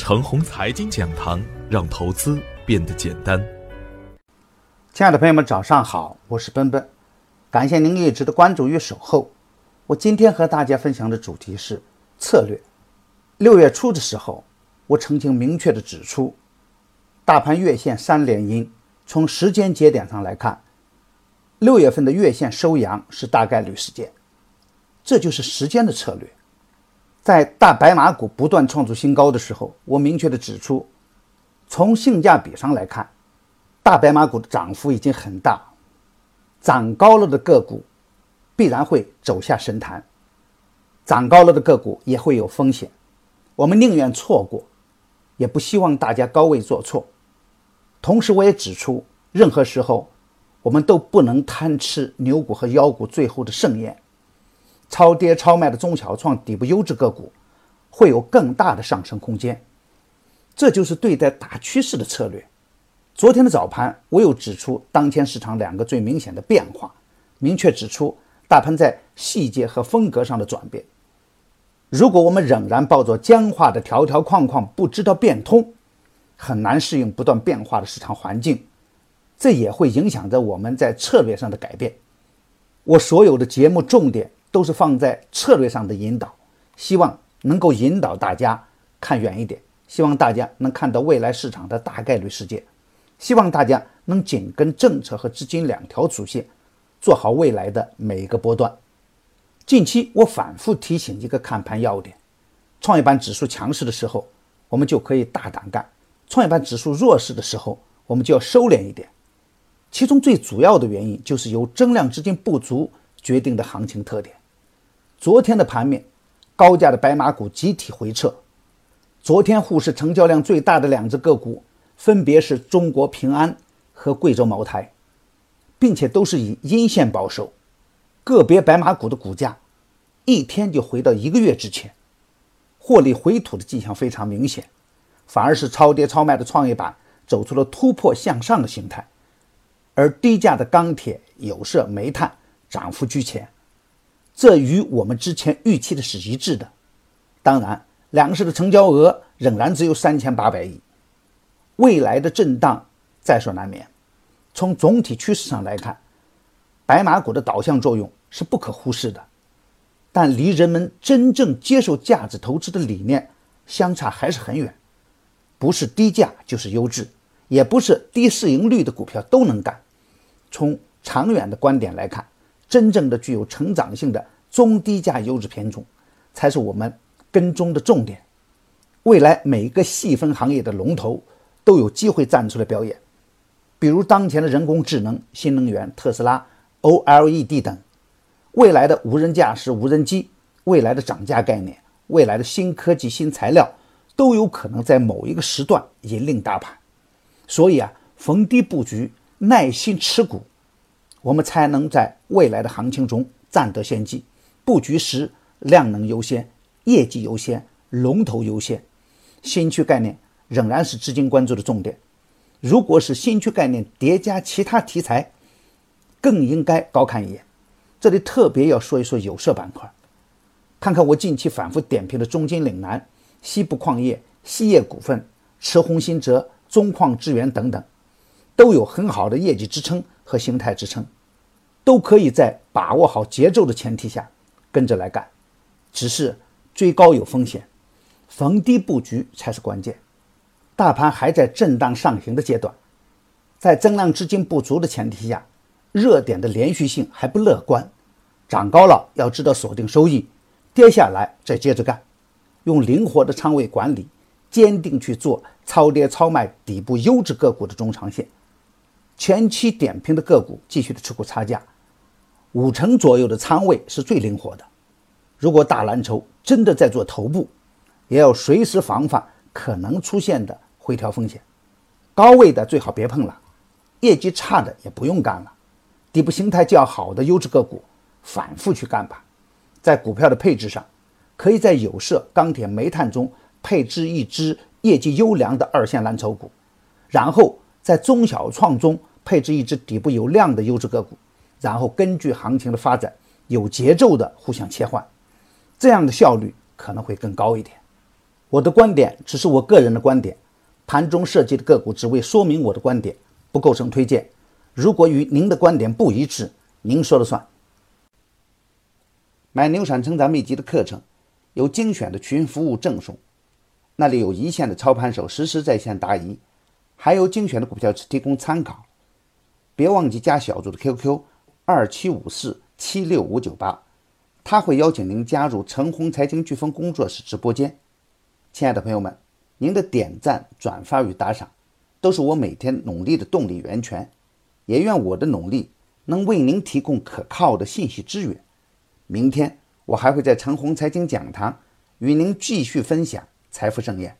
程红财经讲堂，让投资变得简单。亲爱的朋友们，早上好，我是奔奔，感谢您一直的关注与守候。我今天和大家分享的主题是策略。六月初的时候，我曾经明确的指出，大盘月线三连阴，从时间节点上来看，六月份的月线收阳是大概率事件，这就是时间的策略。在大白马股不断创出新高的时候，我明确的指出，从性价比上来看，大白马股的涨幅已经很大，涨高了的个股必然会走下神坛，涨高了的个股也会有风险，我们宁愿错过，也不希望大家高位做错。同时，我也指出，任何时候我们都不能贪吃牛股和妖股最后的盛宴。超跌超卖的中小创底部优质个股，会有更大的上升空间。这就是对待大趋势的策略。昨天的早盘，我又指出当前市场两个最明显的变化，明确指出大盘在细节和风格上的转变。如果我们仍然抱着僵化的条条框框，不知道变通，很难适应不断变化的市场环境，这也会影响着我们在策略上的改变。我所有的节目重点。都是放在策略上的引导，希望能够引导大家看远一点，希望大家能看到未来市场的大概率事件，希望大家能紧跟政策和资金两条主线，做好未来的每一个波段。近期我反复提醒一个看盘要点：创业板指数强势的时候，我们就可以大胆干；创业板指数弱势的时候，我们就要收敛一点。其中最主要的原因就是由增量资金不足决定的行情特点。昨天的盘面，高价的白马股集体回撤。昨天沪市成交量最大的两只个股，分别是中国平安和贵州茅台，并且都是以阴线保守。个别白马股的股价，一天就回到一个月之前，获利回吐的迹象非常明显。反而是超跌超卖的创业板走出了突破向上的形态，而低价的钢铁、有色、煤炭涨幅居前。这与我们之前预期的是一致的。当然，两市的成交额仍然只有三千八百亿，未来的震荡在所难免。从总体趋势上来看，白马股的导向作用是不可忽视的，但离人们真正接受价值投资的理念相差还是很远。不是低价就是优质，也不是低市盈率的股票都能干。从长远的观点来看。真正的具有成长性的中低价优质品种，才是我们跟踪的重点。未来每一个细分行业的龙头都有机会站出来表演，比如当前的人工智能、新能源、特斯拉、OLED 等；未来的无人驾驶无人机、未来的涨价概念、未来的新科技新材料，都有可能在某一个时段引领大盘。所以啊，逢低布局，耐心持股。我们才能在未来的行情中占得先机。布局时，量能优先，业绩优先，龙头优先。新区概念仍然是资金关注的重点。如果是新区概念叠加其他题材，更应该高看一眼。这里特别要说一说有色板块，看看我近期反复点评的中金岭南、西部矿业、西业股份、驰宏新泽、中矿资源等等，都有很好的业绩支撑。和形态支撑，都可以在把握好节奏的前提下跟着来干，只是追高有风险，逢低布局才是关键。大盘还在震荡上行的阶段，在增量资金不足的前提下，热点的连续性还不乐观。涨高了要知道锁定收益，跌下来再接着干，用灵活的仓位管理，坚定去做超跌超卖底部优质个股的中长线。前期点评的个股继续的持股差价，五成左右的仓位是最灵活的。如果大蓝筹真的在做头部，也要随时防范可能出现的回调风险。高位的最好别碰了，业绩差的也不用干了。底部形态较好的优质个股，反复去干吧。在股票的配置上，可以在有色、钢铁、煤炭中配置一支业绩优良的二线蓝筹股，然后在中小创中。配置一只底部有量的优质个股，然后根据行情的发展，有节奏的互相切换，这样的效率可能会更高一点。我的观点只是我个人的观点，盘中涉及的个股只为说明我的观点，不构成推荐。如果与您的观点不一致，您说了算。买牛产成长秘籍的课程，有精选的群服务赠送，那里有一线的操盘手实时在线答疑，还有精选的股票只提供参考。别忘记加小组的 QQ：二七五四七六五九八，他会邀请您加入陈红财经飓风工作室直播间。亲爱的朋友们，您的点赞、转发与打赏，都是我每天努力的动力源泉。也愿我的努力能为您提供可靠的信息资源。明天我还会在陈红财经讲堂与您继续分享财富盛宴。